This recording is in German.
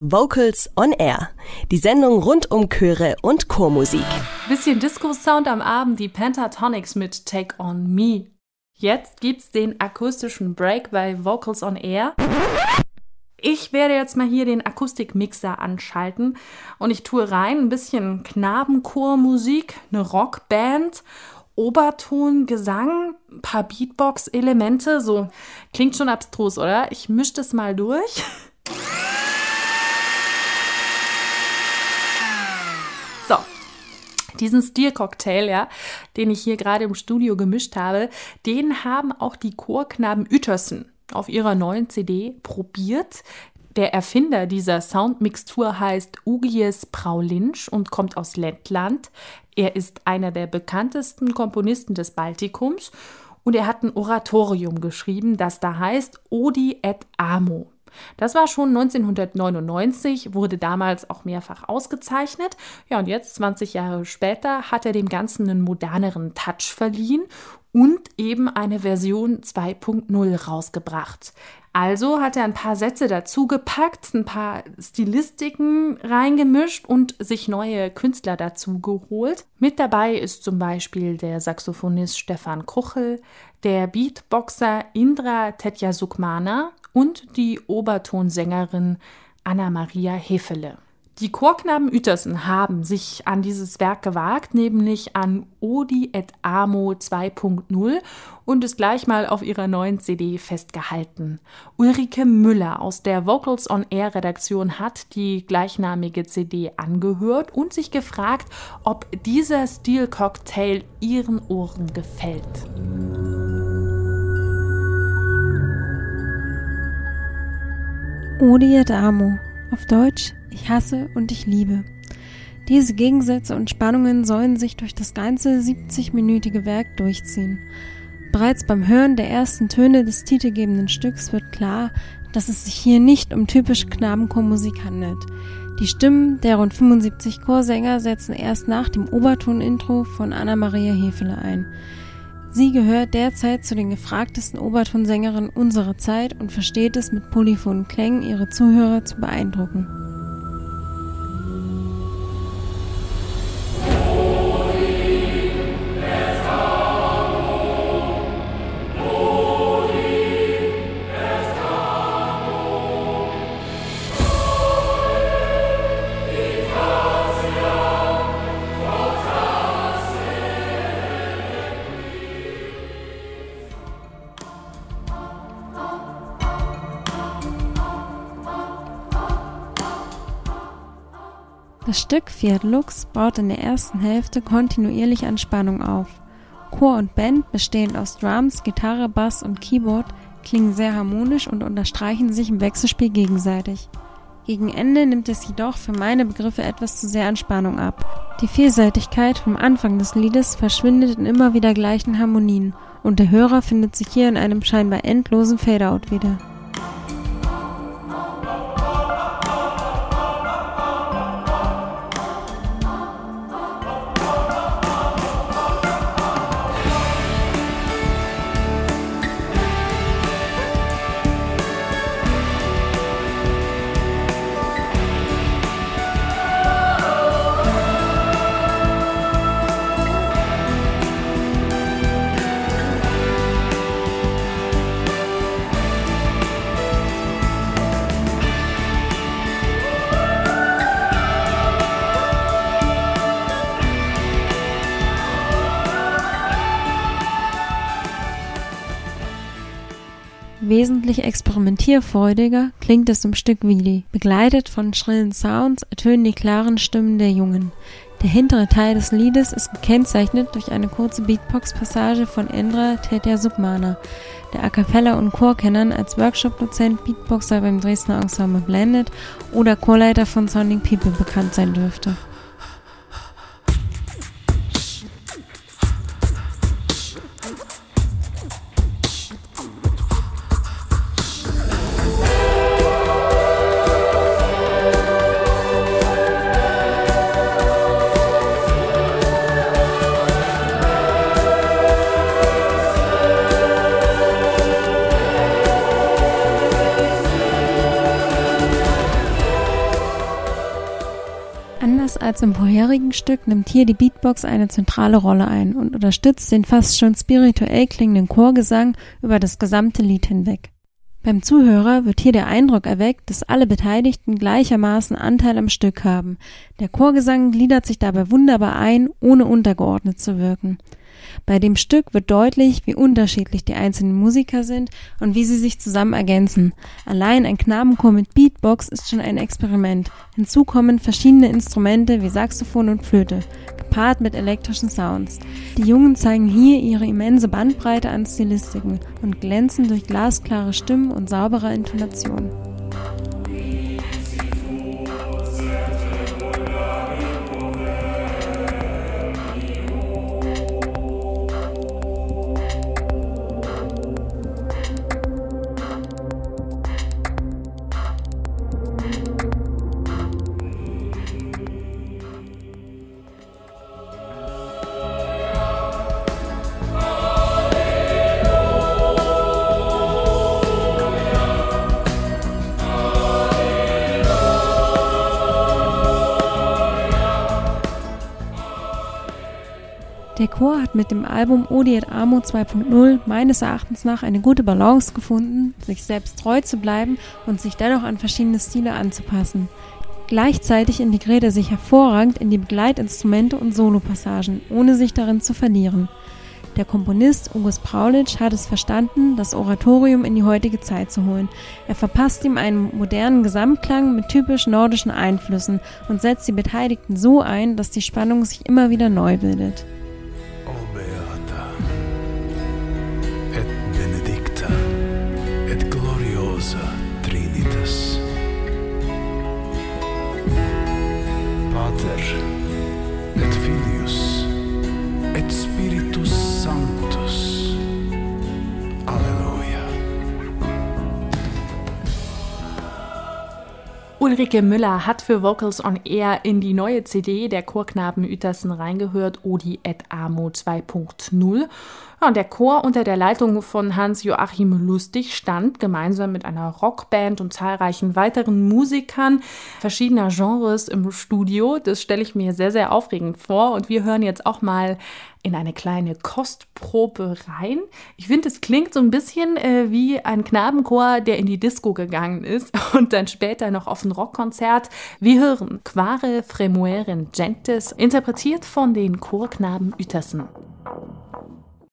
Vocals on Air. Die Sendung rund um Chöre und Chormusik. Bisschen Disco-Sound am Abend, die Pentatonics mit Take on Me. Jetzt gibt's den akustischen Break bei Vocals on Air. Ich werde jetzt mal hier den Akustikmixer anschalten und ich tue rein ein bisschen Knabenchormusik, eine Rockband, Oberton, Gesang, ein paar Beatbox-Elemente. So klingt schon abstrus, oder? Ich mische das mal durch. Diesen Stilcocktail, ja, den ich hier gerade im Studio gemischt habe, den haben auch die Chorknaben Uetersen auf ihrer neuen CD probiert. Der Erfinder dieser Soundmixtur heißt Ugies Praulinsch und kommt aus Lettland. Er ist einer der bekanntesten Komponisten des Baltikums und er hat ein Oratorium geschrieben, das da heißt Odi et Amo. Das war schon 1999, wurde damals auch mehrfach ausgezeichnet. Ja, und jetzt, 20 Jahre später, hat er dem Ganzen einen moderneren Touch verliehen und eben eine Version 2.0 rausgebracht. Also hat er ein paar Sätze dazu gepackt, ein paar Stilistiken reingemischt und sich neue Künstler dazu geholt. Mit dabei ist zum Beispiel der Saxophonist Stefan Kuchel, der Beatboxer Indra Tetjasukmana und die Obertonsängerin Anna-Maria Hefele. Die Chorknaben Uetersen haben sich an dieses Werk gewagt, nämlich an Odi et Amo 2.0 und es gleich mal auf ihrer neuen CD festgehalten. Ulrike Müller aus der Vocals on Air Redaktion hat die gleichnamige CD angehört und sich gefragt, ob dieser Stilcocktail ihren Ohren gefällt. Odiet Amo, auf Deutsch Ich hasse und ich liebe. Diese Gegensätze und Spannungen sollen sich durch das ganze 70-minütige Werk durchziehen. Bereits beim Hören der ersten Töne des titelgebenden Stücks wird klar, dass es sich hier nicht um typische Knabenchormusik handelt. Die Stimmen der rund 75 Chorsänger setzen erst nach dem Oberton-Intro von Anna-Maria Hefele ein. Sie gehört derzeit zu den gefragtesten Obertonsängerinnen unserer Zeit und versteht es mit polyphonen Klängen, ihre Zuhörer zu beeindrucken. Das Stück Fiat Lux baut in der ersten Hälfte kontinuierlich an Spannung auf. Chor und Band, bestehend aus Drums, Gitarre, Bass und Keyboard, klingen sehr harmonisch und unterstreichen sich im Wechselspiel gegenseitig. Gegen Ende nimmt es jedoch für meine Begriffe etwas zu sehr an Spannung ab. Die Vielseitigkeit vom Anfang des Liedes verschwindet in immer wieder gleichen Harmonien und der Hörer findet sich hier in einem scheinbar endlosen Fadeout wieder. Wesentlich experimentierfreudiger klingt es im Stück Willi. Begleitet von schrillen Sounds ertönen die klaren Stimmen der Jungen. Der hintere Teil des Liedes ist gekennzeichnet durch eine kurze Beatbox-Passage von Endra Tetja Submana, der A Cappella- und Chorkennern als Workshop-Dozent, Beatboxer beim Dresdner Ensemble Blended oder Chorleiter von Sounding People bekannt sein dürfte. Anders als im vorherigen Stück nimmt hier die Beatbox eine zentrale Rolle ein und unterstützt den fast schon spirituell klingenden Chorgesang über das gesamte Lied hinweg. Beim Zuhörer wird hier der Eindruck erweckt, dass alle Beteiligten gleichermaßen Anteil am Stück haben. Der Chorgesang gliedert sich dabei wunderbar ein, ohne untergeordnet zu wirken. Bei dem Stück wird deutlich, wie unterschiedlich die einzelnen Musiker sind und wie sie sich zusammen ergänzen. Allein ein Knabenchor mit Beatbox ist schon ein Experiment. Hinzu kommen verschiedene Instrumente wie Saxophon und Flöte gepaart mit elektrischen Sounds. Die Jungen zeigen hier ihre immense Bandbreite an Stilistiken und glänzen durch glasklare Stimmen und saubere Intonation. Der Chor hat mit dem Album Odi et Amo 2.0 meines Erachtens nach eine gute Balance gefunden, sich selbst treu zu bleiben und sich dennoch an verschiedene Stile anzupassen. Gleichzeitig integriert er sich hervorragend in die Begleitinstrumente und Solopassagen, ohne sich darin zu verlieren. Der Komponist August Praulitsch hat es verstanden, das Oratorium in die heutige Zeit zu holen. Er verpasst ihm einen modernen Gesamtklang mit typisch nordischen Einflüssen und setzt die Beteiligten so ein, dass die Spannung sich immer wieder neu bildet. Ulrike Müller hat für Vocals on Air in die neue CD der Chorknaben Uetersen reingehört, Odi et Amo 2.0. Ja, und der Chor unter der Leitung von Hans-Joachim Lustig stand gemeinsam mit einer Rockband und zahlreichen weiteren Musikern verschiedener Genres im Studio. Das stelle ich mir sehr, sehr aufregend vor. Und wir hören jetzt auch mal in eine kleine Kostprobe rein. Ich finde, es klingt so ein bisschen äh, wie ein Knabenchor, der in die Disco gegangen ist und dann später noch auf ein Rockkonzert. Wir hören Quare Fremueren Gentes, interpretiert von den Chorknaben Uetersen.